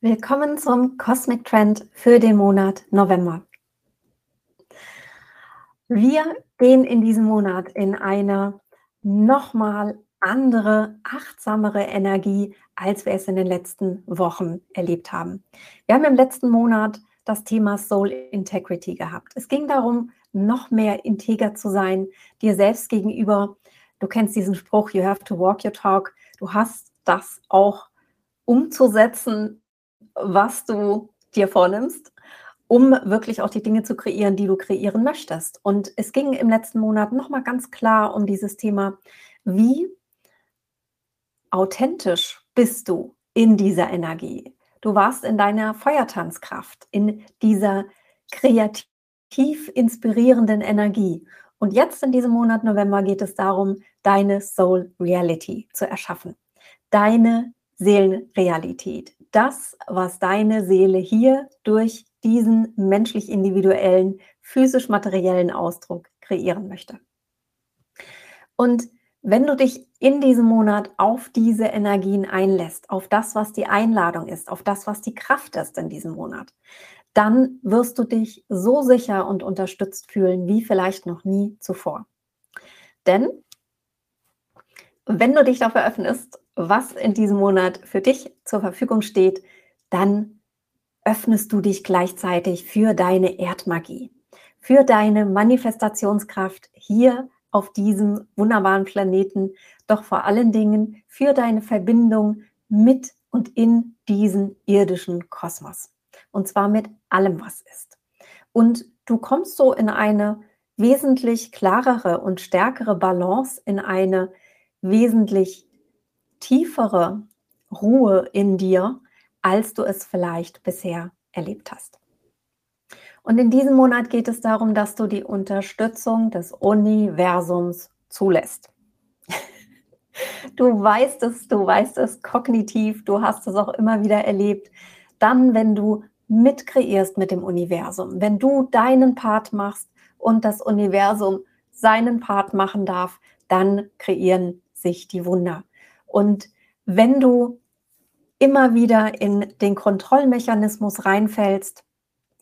Willkommen zum Cosmic Trend für den Monat November. Wir gehen in diesem Monat in eine nochmal andere, achtsamere Energie, als wir es in den letzten Wochen erlebt haben. Wir haben im letzten Monat das Thema Soul Integrity gehabt. Es ging darum, noch mehr integer zu sein, dir selbst gegenüber. Du kennst diesen Spruch, you have to walk your talk. Du hast das auch umzusetzen, was du dir vornimmst, um wirklich auch die Dinge zu kreieren, die du kreieren möchtest. Und es ging im letzten Monat nochmal ganz klar um dieses Thema, wie authentisch bist du in dieser Energie? Du warst in deiner Feuertanzkraft, in dieser kreativ inspirierenden Energie. Und jetzt in diesem Monat November geht es darum, deine Soul Reality zu erschaffen. Deine Seelenrealität. Das, was deine Seele hier durch diesen menschlich individuellen, physisch-materiellen Ausdruck kreieren möchte. Und wenn du dich in diesem Monat auf diese Energien einlässt, auf das, was die Einladung ist, auf das, was die Kraft ist in diesem Monat, dann wirst du dich so sicher und unterstützt fühlen wie vielleicht noch nie zuvor. Denn wenn du dich dafür öffnest, was in diesem Monat für dich zur Verfügung steht, dann öffnest du dich gleichzeitig für deine Erdmagie, für deine Manifestationskraft hier auf diesem wunderbaren Planeten, doch vor allen Dingen für deine Verbindung mit und in diesen irdischen Kosmos. Und zwar mit allem, was ist. Und du kommst so in eine wesentlich klarere und stärkere Balance, in eine wesentlich tiefere Ruhe in dir, als du es vielleicht bisher erlebt hast. Und in diesem Monat geht es darum, dass du die Unterstützung des Universums zulässt. Du weißt es, du weißt es kognitiv, du hast es auch immer wieder erlebt. Dann, wenn du mitkreierst mit dem Universum, wenn du deinen Part machst und das Universum seinen Part machen darf, dann kreieren sich die Wunder. Und wenn du immer wieder in den Kontrollmechanismus reinfällst,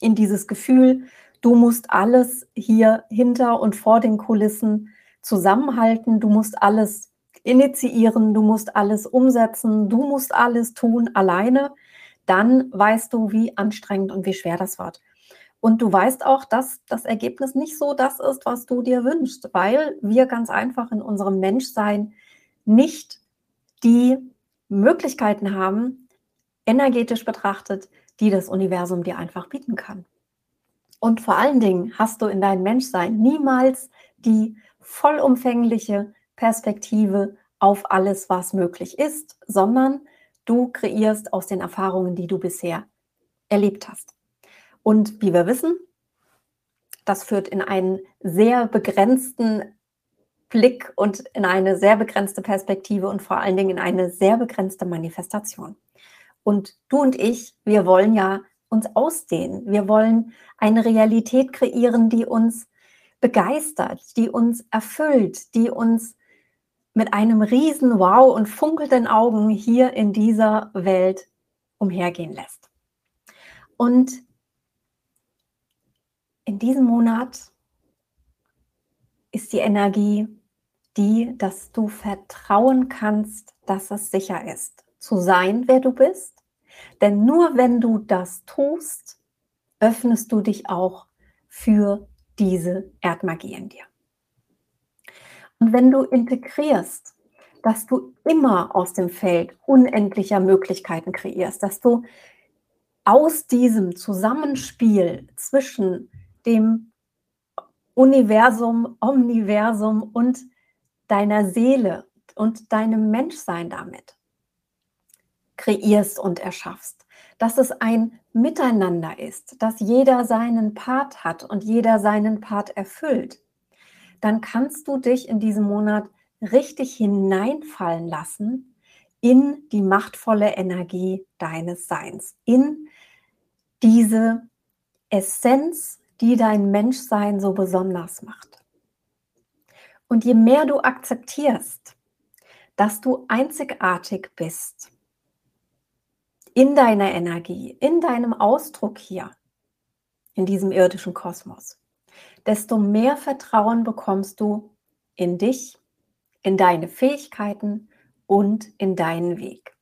in dieses Gefühl, du musst alles hier hinter und vor den Kulissen zusammenhalten, du musst alles initiieren, du musst alles umsetzen, du musst alles tun alleine, dann weißt du, wie anstrengend und wie schwer das wird. Und du weißt auch, dass das Ergebnis nicht so das ist, was du dir wünschst, weil wir ganz einfach in unserem Menschsein nicht die Möglichkeiten haben, energetisch betrachtet, die das Universum dir einfach bieten kann. Und vor allen Dingen hast du in deinem Menschsein niemals die vollumfängliche Perspektive auf alles, was möglich ist, sondern du kreierst aus den Erfahrungen, die du bisher erlebt hast. Und wie wir wissen, das führt in einen sehr begrenzten Blick und in eine sehr begrenzte Perspektive und vor allen Dingen in eine sehr begrenzte Manifestation. Und du und ich, wir wollen ja uns ausdehnen. Wir wollen eine Realität kreieren, die uns begeistert, die uns erfüllt, die uns mit einem riesen Wow und funkelnden Augen hier in dieser Welt umhergehen lässt. Und in diesem Monat ist die Energie die, dass du vertrauen kannst, dass es sicher ist, zu sein, wer du bist. Denn nur wenn du das tust, öffnest du dich auch für diese Erdmagie in dir. Und wenn du integrierst, dass du immer aus dem Feld unendlicher Möglichkeiten kreierst, dass du aus diesem Zusammenspiel zwischen dem Universum, Omniversum und deiner Seele und deinem Menschsein damit kreierst und erschaffst. Dass es ein Miteinander ist, dass jeder seinen Part hat und jeder seinen Part erfüllt. Dann kannst du dich in diesem Monat richtig hineinfallen lassen in die machtvolle Energie deines Seins, in diese Essenz, die dein Menschsein so besonders macht. Und je mehr du akzeptierst, dass du einzigartig bist, in deiner Energie, in deinem Ausdruck hier, in diesem irdischen Kosmos, desto mehr Vertrauen bekommst du in dich, in deine Fähigkeiten und in deinen Weg.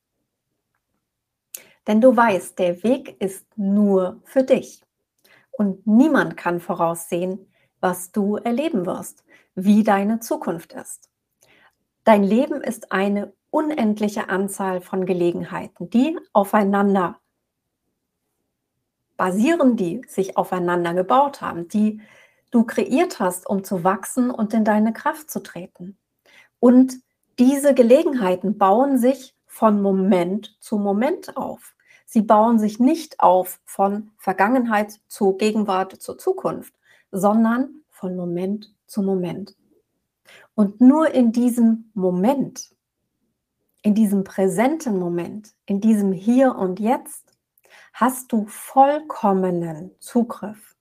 Denn du weißt, der Weg ist nur für dich. Und niemand kann voraussehen, was du erleben wirst, wie deine Zukunft ist. Dein Leben ist eine unendliche Anzahl von Gelegenheiten, die aufeinander basieren, die sich aufeinander gebaut haben, die du kreiert hast, um zu wachsen und in deine Kraft zu treten. Und diese Gelegenheiten bauen sich von Moment zu Moment auf. Sie bauen sich nicht auf von Vergangenheit zu Gegenwart zu Zukunft, sondern von Moment zu Moment. Und nur in diesem Moment, in diesem präsenten Moment, in diesem Hier und Jetzt, hast du vollkommenen Zugriff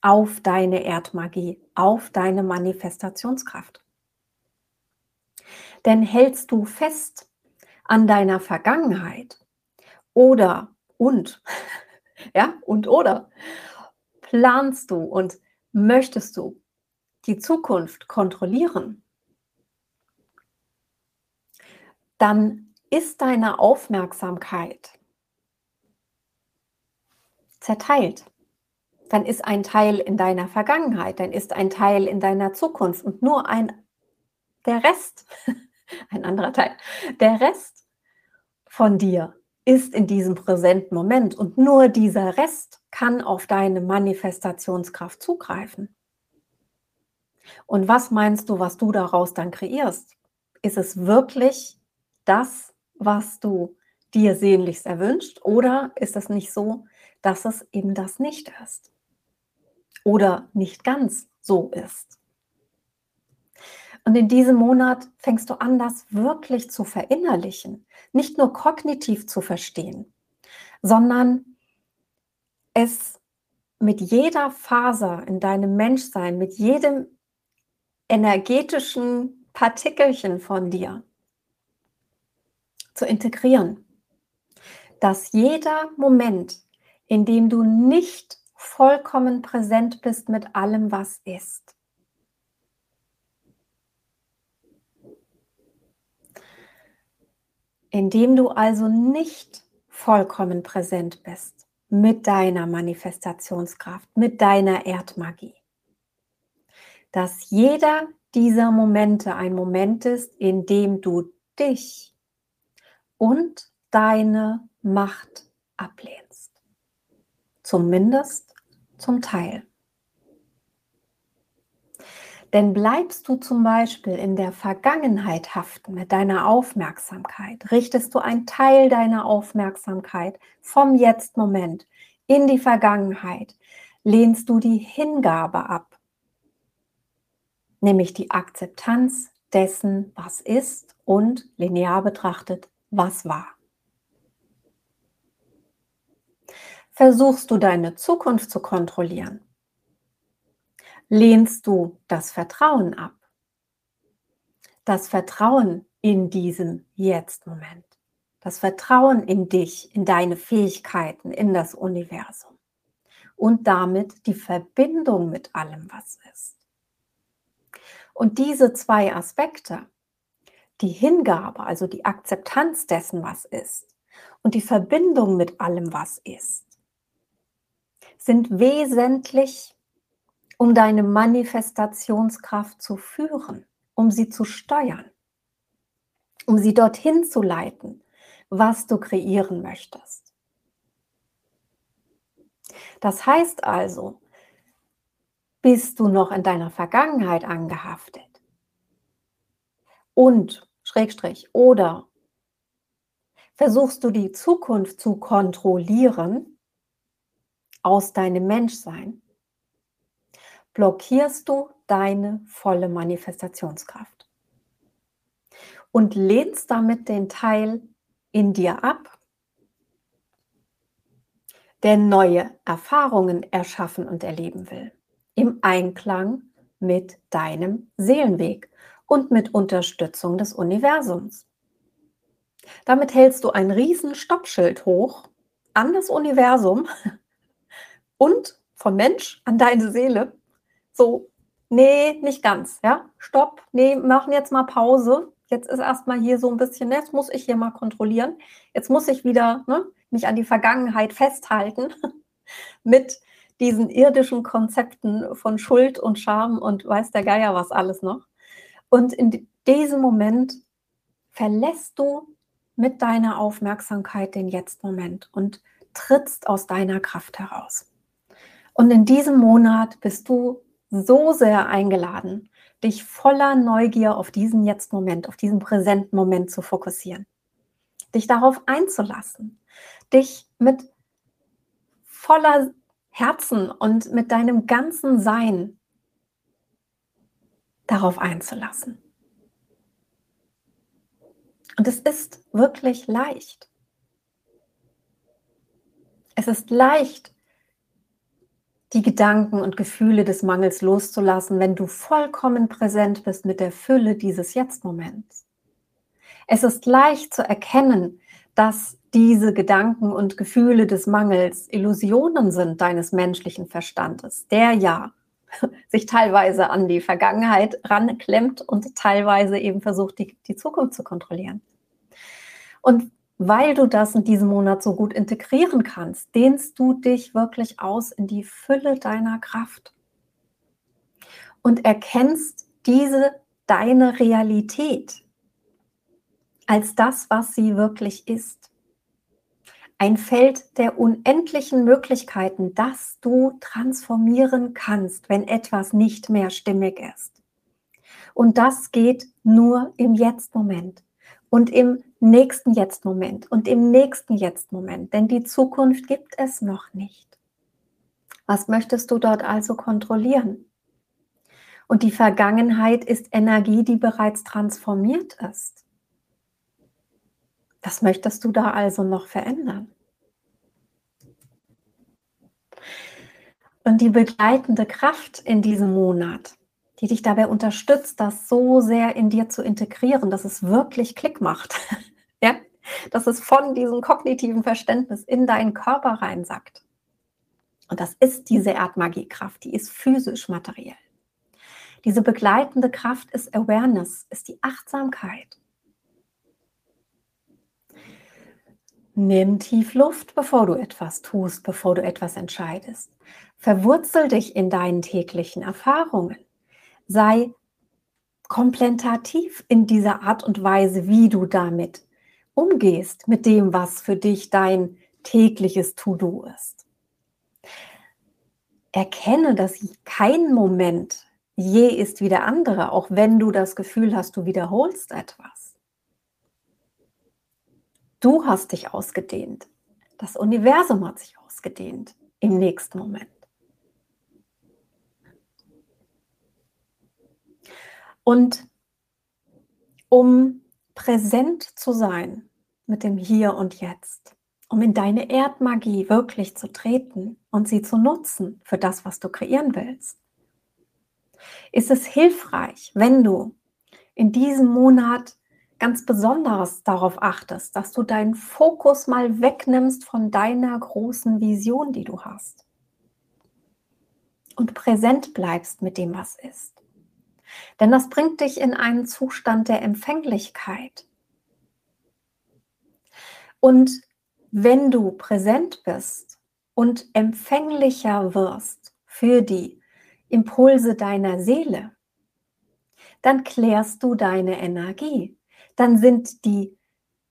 auf deine Erdmagie, auf deine Manifestationskraft. Denn hältst du fest an deiner Vergangenheit oder und, ja, und oder planst du und möchtest du die Zukunft kontrollieren, dann ist deine Aufmerksamkeit zerteilt. Dann ist ein Teil in deiner Vergangenheit, dann ist ein Teil in deiner Zukunft und nur ein der Rest, ein anderer Teil, der Rest von dir ist in diesem präsenten Moment und nur dieser Rest kann auf deine Manifestationskraft zugreifen. Und was meinst du, was du daraus dann kreierst? Ist es wirklich das, was du dir sehnlichst erwünscht oder ist es nicht so, dass es eben das nicht ist? Oder nicht ganz so ist? Und in diesem Monat fängst du an, das wirklich zu verinnerlichen, nicht nur kognitiv zu verstehen, sondern es mit jeder Faser in deinem Menschsein, mit jedem energetischen Partikelchen von dir zu integrieren. Dass jeder Moment, in dem du nicht vollkommen präsent bist mit allem, was ist, indem du also nicht vollkommen präsent bist mit deiner Manifestationskraft, mit deiner Erdmagie. Dass jeder dieser Momente ein Moment ist, in dem du dich und deine Macht ablehnst. Zumindest zum Teil. Denn bleibst du zum Beispiel in der Vergangenheit haften mit deiner Aufmerksamkeit, richtest du einen Teil deiner Aufmerksamkeit vom Jetzt-Moment in die Vergangenheit, lehnst du die Hingabe ab, nämlich die Akzeptanz dessen, was ist und linear betrachtet, was war. Versuchst du deine Zukunft zu kontrollieren, lehnst du das Vertrauen ab. Das Vertrauen in diesem Jetzt-Moment. Das Vertrauen in dich, in deine Fähigkeiten, in das Universum. Und damit die Verbindung mit allem, was ist. Und diese zwei Aspekte, die Hingabe, also die Akzeptanz dessen, was ist, und die Verbindung mit allem, was ist, sind wesentlich um deine Manifestationskraft zu führen, um sie zu steuern, um sie dorthin zu leiten, was du kreieren möchtest. Das heißt also, bist du noch in deiner Vergangenheit angehaftet und Schrägstrich oder versuchst du die Zukunft zu kontrollieren aus deinem Menschsein, blockierst du deine volle Manifestationskraft und lehnst damit den Teil in dir ab, der neue Erfahrungen erschaffen und erleben will, im Einklang mit deinem Seelenweg und mit Unterstützung des Universums. Damit hältst du ein riesen Stoppschild hoch an das Universum und vom Mensch an deine Seele. So, nee, nicht ganz, ja? Stopp, nee, machen jetzt mal Pause. Jetzt ist erstmal hier so ein bisschen, jetzt muss ich hier mal kontrollieren. Jetzt muss ich wieder ne, mich an die Vergangenheit festhalten mit diesen irdischen Konzepten von Schuld und Scham und weiß der Geier was alles noch. Und in diesem Moment verlässt du mit deiner Aufmerksamkeit den Jetzt-Moment und trittst aus deiner Kraft heraus. Und in diesem Monat bist du so sehr eingeladen, dich voller Neugier auf diesen Jetzt-Moment, auf diesen präsenten Moment zu fokussieren. Dich darauf einzulassen, dich mit voller Herzen und mit deinem ganzen Sein darauf einzulassen. Und es ist wirklich leicht. Es ist leicht, die Gedanken und Gefühle des Mangels loszulassen, wenn du vollkommen präsent bist mit der Fülle dieses Jetzt-Moments. Es ist leicht zu erkennen, dass diese Gedanken und Gefühle des Mangels Illusionen sind deines menschlichen Verstandes, der ja sich teilweise an die Vergangenheit ranklemmt und teilweise eben versucht, die, die Zukunft zu kontrollieren. Und weil du das in diesem Monat so gut integrieren kannst, dehnst du dich wirklich aus in die Fülle deiner Kraft und erkennst diese deine Realität als das, was sie wirklich ist. Ein Feld der unendlichen Möglichkeiten, das du transformieren kannst, wenn etwas nicht mehr stimmig ist. Und das geht nur im Jetzt-Moment und im nächsten Jetzt-Moment und im nächsten Jetzt-Moment, denn die Zukunft gibt es noch nicht. Was möchtest du dort also kontrollieren? Und die Vergangenheit ist Energie, die bereits transformiert ist. Was möchtest du da also noch verändern? Und die begleitende Kraft in diesem Monat, die dich dabei unterstützt, das so sehr in dir zu integrieren, dass es wirklich Klick macht. Dass es von diesem kognitiven Verständnis in deinen Körper reinsackt. Und das ist diese Erdmagiekraft, die ist physisch materiell. Diese begleitende Kraft ist Awareness, ist die Achtsamkeit. Nimm tief Luft, bevor du etwas tust, bevor du etwas entscheidest. Verwurzel dich in deinen täglichen Erfahrungen sei komplementativ in dieser Art und Weise, wie du damit umgehst, mit dem, was für dich dein tägliches To-Do ist. Erkenne, dass kein Moment je ist wie der andere, auch wenn du das Gefühl hast, du wiederholst etwas. Du hast dich ausgedehnt. Das Universum hat sich ausgedehnt im nächsten Moment. Und um präsent zu sein mit dem Hier und Jetzt, um in deine Erdmagie wirklich zu treten und sie zu nutzen für das, was du kreieren willst, ist es hilfreich, wenn du in diesem Monat ganz besonders darauf achtest, dass du deinen Fokus mal wegnimmst von deiner großen Vision, die du hast. Und präsent bleibst mit dem, was ist. Denn das bringt dich in einen Zustand der Empfänglichkeit. Und wenn du präsent bist und empfänglicher wirst für die Impulse deiner Seele, dann klärst du deine Energie. Dann sind die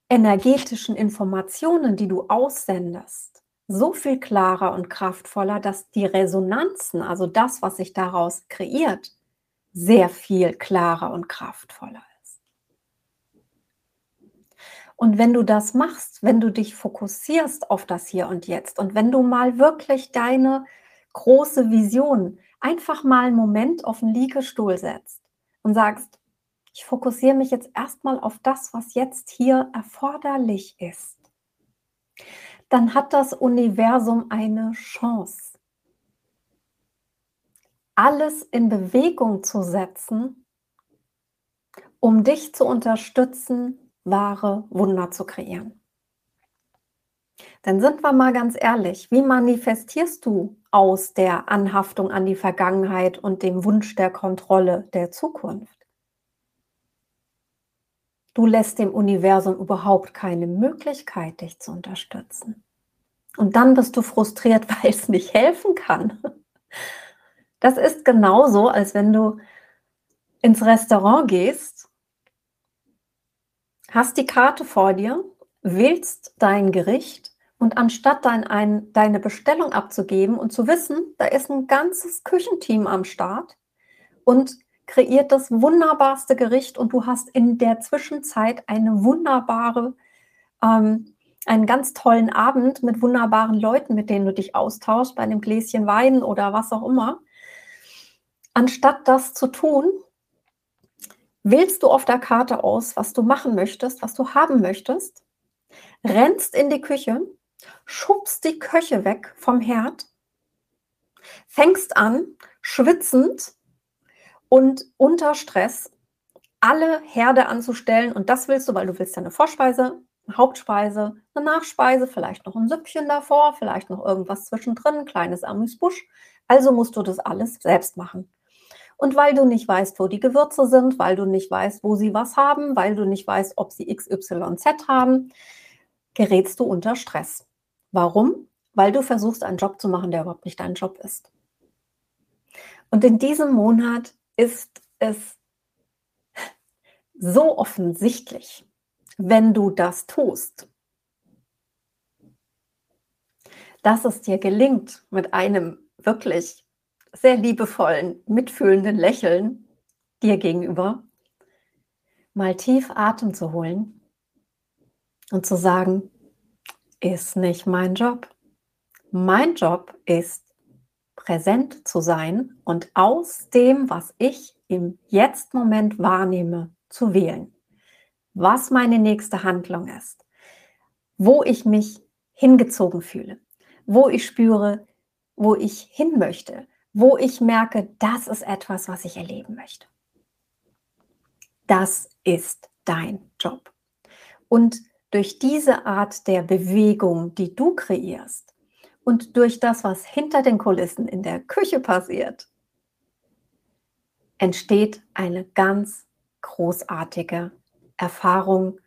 energetischen Informationen, die du aussendest, so viel klarer und kraftvoller, dass die Resonanzen, also das, was sich daraus kreiert, sehr viel klarer und kraftvoller ist. Und wenn du das machst, wenn du dich fokussierst auf das Hier und Jetzt und wenn du mal wirklich deine große Vision einfach mal einen Moment auf den Liegestuhl setzt und sagst, ich fokussiere mich jetzt erstmal auf das, was jetzt hier erforderlich ist, dann hat das Universum eine Chance alles in Bewegung zu setzen, um dich zu unterstützen, wahre Wunder zu kreieren. Dann sind wir mal ganz ehrlich, wie manifestierst du aus der Anhaftung an die Vergangenheit und dem Wunsch der Kontrolle der Zukunft? Du lässt dem Universum überhaupt keine Möglichkeit, dich zu unterstützen. Und dann bist du frustriert, weil es nicht helfen kann. Das ist genauso, als wenn du ins Restaurant gehst, hast die Karte vor dir, wählst dein Gericht und anstatt dein, ein, deine Bestellung abzugeben und zu wissen, da ist ein ganzes Küchenteam am Start und kreiert das wunderbarste Gericht und du hast in der Zwischenzeit eine wunderbare, ähm, einen ganz tollen Abend mit wunderbaren Leuten, mit denen du dich austauschst, bei einem Gläschen Wein oder was auch immer. Anstatt das zu tun, wählst du auf der Karte aus, was du machen möchtest, was du haben möchtest, rennst in die Küche, schubst die Köche weg vom Herd, fängst an, schwitzend und unter Stress alle Herde anzustellen. Und das willst du, weil du willst ja eine Vorspeise, eine Hauptspeise, eine Nachspeise, vielleicht noch ein Süppchen davor, vielleicht noch irgendwas zwischendrin, ein kleines Amüsbusch. Also musst du das alles selbst machen. Und weil du nicht weißt, wo die Gewürze sind, weil du nicht weißt, wo sie was haben, weil du nicht weißt, ob sie XYZ haben, gerätst du unter Stress. Warum? Weil du versuchst, einen Job zu machen, der überhaupt nicht dein Job ist. Und in diesem Monat ist es so offensichtlich, wenn du das tust, dass es dir gelingt, mit einem wirklich sehr liebevollen, mitfühlenden Lächeln dir gegenüber, mal tief Atem zu holen und zu sagen, ist nicht mein Job. Mein Job ist präsent zu sein und aus dem, was ich im Jetzt-Moment wahrnehme, zu wählen. Was meine nächste Handlung ist, wo ich mich hingezogen fühle, wo ich spüre, wo ich hin möchte, wo ich merke, das ist etwas, was ich erleben möchte. Das ist dein Job. Und durch diese Art der Bewegung, die du kreierst und durch das, was hinter den Kulissen in der Küche passiert, entsteht eine ganz großartige Erfahrung,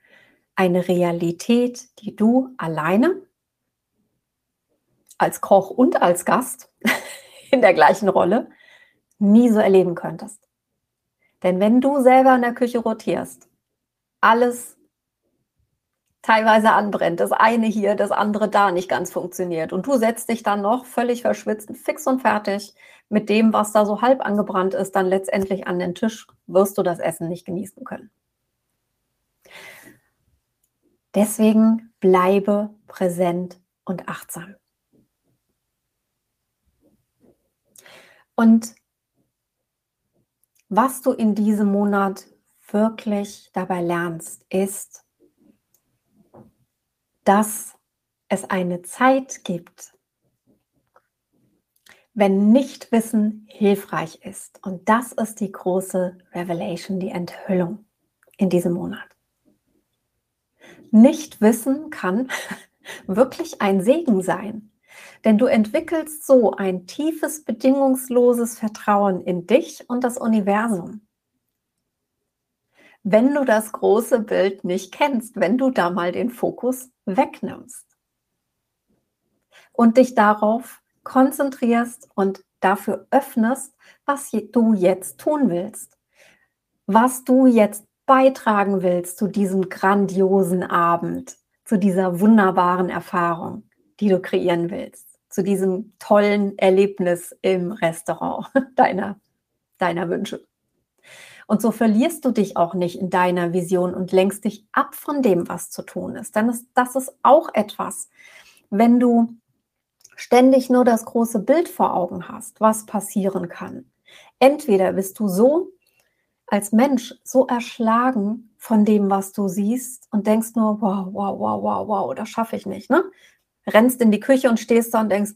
eine Realität, die du alleine als Koch und als Gast in der gleichen Rolle nie so erleben könntest. Denn wenn du selber in der Küche rotierst, alles teilweise anbrennt, das eine hier, das andere da nicht ganz funktioniert und du setzt dich dann noch völlig verschwitzt, fix und fertig mit dem, was da so halb angebrannt ist, dann letztendlich an den Tisch, wirst du das Essen nicht genießen können. Deswegen bleibe präsent und achtsam. Und was du in diesem Monat wirklich dabei lernst, ist, dass es eine Zeit gibt, wenn Nichtwissen hilfreich ist. Und das ist die große Revelation, die Enthüllung in diesem Monat. Nichtwissen kann wirklich ein Segen sein. Denn du entwickelst so ein tiefes, bedingungsloses Vertrauen in dich und das Universum. Wenn du das große Bild nicht kennst, wenn du da mal den Fokus wegnimmst und dich darauf konzentrierst und dafür öffnest, was du jetzt tun willst, was du jetzt beitragen willst zu diesem grandiosen Abend, zu dieser wunderbaren Erfahrung, die du kreieren willst zu diesem tollen Erlebnis im Restaurant deiner, deiner Wünsche. Und so verlierst du dich auch nicht in deiner Vision und lenkst dich ab von dem, was zu tun ist. Denn das, ist auch etwas, wenn du ständig nur das große Bild vor Augen hast, was passieren kann. Entweder bist du so als Mensch so erschlagen von dem, was du siehst und denkst nur, wow, wow, wow, wow, wow, das schaffe ich nicht. Ne? Rennst in die Küche und stehst da und denkst,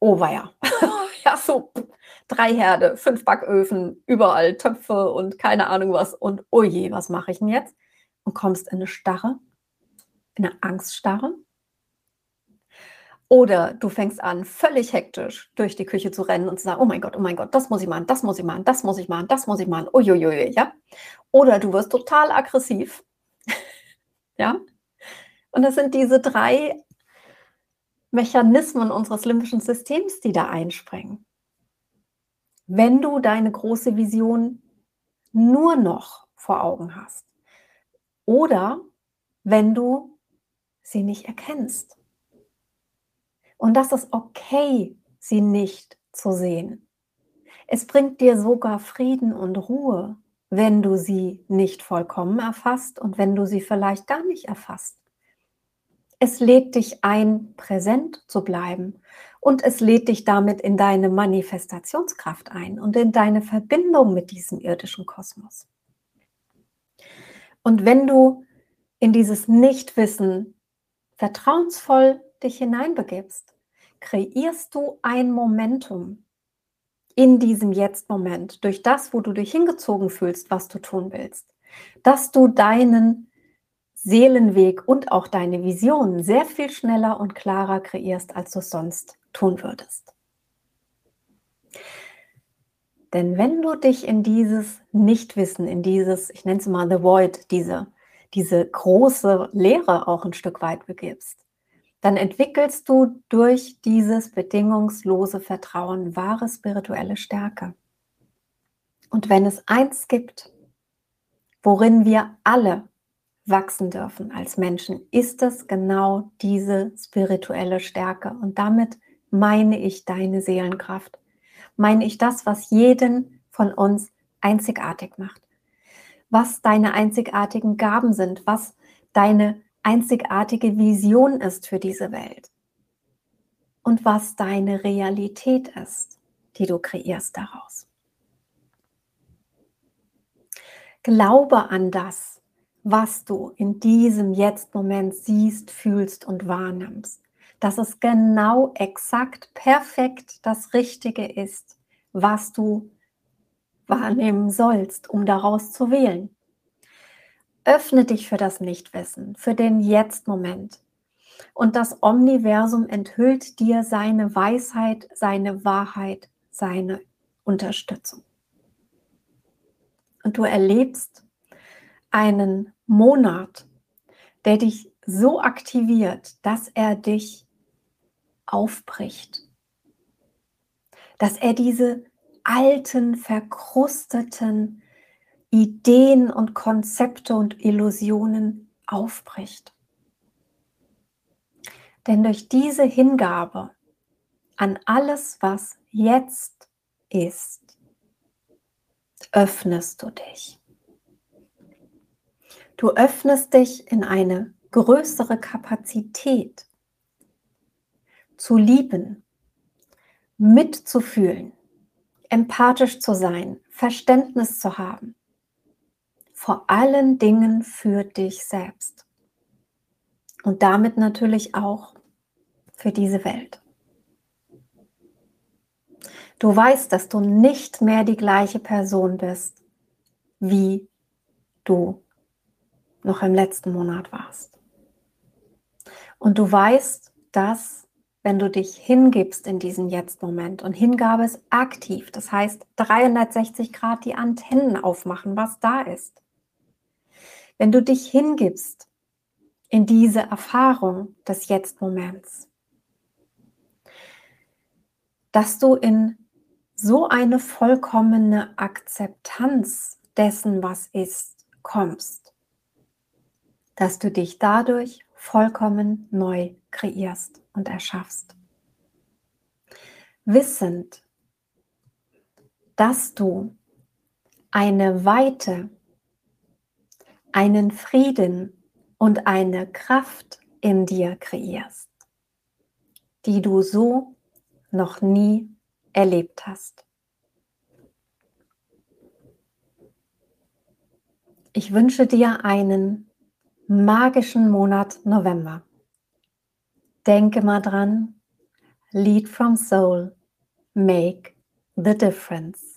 oh weia, ja so drei Herde, fünf Backöfen, überall Töpfe und keine Ahnung was und oh je, was mache ich denn jetzt? und kommst in eine Starre, in eine Angststarre. Oder du fängst an, völlig hektisch durch die Küche zu rennen und zu sagen, oh mein Gott, oh mein Gott, das muss ich machen, das muss ich machen, das muss ich machen, das muss ich machen, uiuiui, ja. Oder du wirst total aggressiv, ja. Und das sind diese drei Mechanismen unseres limbischen Systems, die da einspringen. Wenn du deine große Vision nur noch vor Augen hast oder wenn du sie nicht erkennst. Und das ist okay, sie nicht zu sehen. Es bringt dir sogar Frieden und Ruhe, wenn du sie nicht vollkommen erfasst und wenn du sie vielleicht gar nicht erfasst. Es lädt dich ein, präsent zu bleiben und es lädt dich damit in deine Manifestationskraft ein und in deine Verbindung mit diesem irdischen Kosmos. Und wenn du in dieses Nichtwissen vertrauensvoll dich hineinbegibst, kreierst du ein Momentum in diesem Jetzt-Moment durch das, wo du dich hingezogen fühlst, was du tun willst, dass du deinen Seelenweg und auch deine Vision sehr viel schneller und klarer kreierst, als du sonst tun würdest. Denn wenn du dich in dieses Nichtwissen, in dieses, ich nenne es mal The Void, diese, diese große Leere auch ein Stück weit begibst, dann entwickelst du durch dieses bedingungslose Vertrauen wahre spirituelle Stärke. Und wenn es eins gibt, worin wir alle wachsen dürfen als Menschen, ist es genau diese spirituelle Stärke. Und damit meine ich deine Seelenkraft. Meine ich das, was jeden von uns einzigartig macht. Was deine einzigartigen Gaben sind, was deine einzigartige Vision ist für diese Welt und was deine Realität ist, die du kreierst daraus. Glaube an das, was du in diesem Jetzt-Moment siehst, fühlst und wahrnimmst. Dass es genau, exakt, perfekt das Richtige ist, was du wahrnehmen sollst, um daraus zu wählen. Öffne dich für das Nichtwissen, für den Jetzt-Moment. Und das Omniversum enthüllt dir seine Weisheit, seine Wahrheit, seine Unterstützung. Und du erlebst einen Monat, der dich so aktiviert, dass er dich aufbricht. Dass er diese alten, verkrusteten Ideen und Konzepte und Illusionen aufbricht. Denn durch diese Hingabe an alles, was jetzt ist, öffnest du dich. Du öffnest dich in eine größere Kapazität zu lieben, mitzufühlen, empathisch zu sein, Verständnis zu haben vor allen Dingen für dich selbst. Und damit natürlich auch für diese Welt. Du weißt, dass du nicht mehr die gleiche Person bist, wie du noch im letzten Monat warst. Und du weißt, dass wenn du dich hingibst in diesen Jetzt-Moment und Hingabe ist aktiv, das heißt 360 Grad die Antennen aufmachen, was da ist, wenn du dich hingibst in diese Erfahrung des Jetzt-Moments, dass du in so eine vollkommene Akzeptanz dessen, was ist, kommst, dass du dich dadurch vollkommen neu kreierst und erschaffst. Wissend, dass du eine Weite einen Frieden und eine Kraft in dir kreierst, die du so noch nie erlebt hast. Ich wünsche dir einen magischen Monat November. Denke mal dran, Lead from Soul, make the difference.